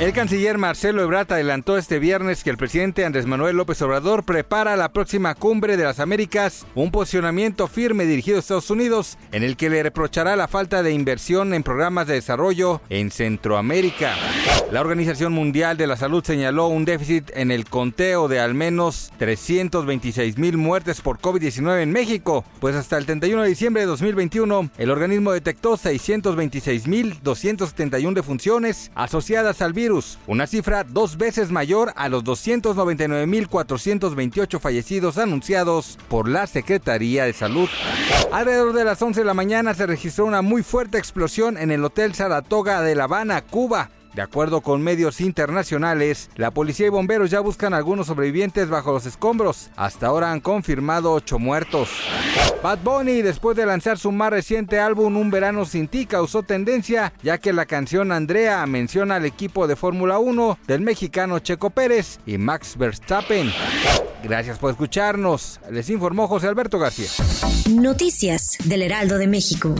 El canciller Marcelo Ebrard adelantó este viernes que el presidente Andrés Manuel López Obrador prepara la próxima cumbre de las Américas, un posicionamiento firme dirigido a Estados Unidos, en el que le reprochará la falta de inversión en programas de desarrollo en Centroamérica. La Organización Mundial de la Salud señaló un déficit en el conteo de al menos 326 mil muertes por COVID-19 en México, pues hasta el 31 de diciembre de 2021 el organismo detectó 626 mil 271 defunciones asociadas al virus una cifra dos veces mayor a los 299.428 fallecidos anunciados por la Secretaría de Salud. Alrededor de las 11 de la mañana se registró una muy fuerte explosión en el Hotel Saratoga de La Habana, Cuba. De acuerdo con medios internacionales, la policía y bomberos ya buscan algunos sobrevivientes bajo los escombros. Hasta ahora han confirmado ocho muertos. Bad Bunny, después de lanzar su más reciente álbum Un Verano Sin Ti, causó tendencia, ya que la canción Andrea menciona al equipo de Fórmula 1 del mexicano Checo Pérez y Max Verstappen. Gracias por escucharnos. Les informó José Alberto García. Noticias del Heraldo de México.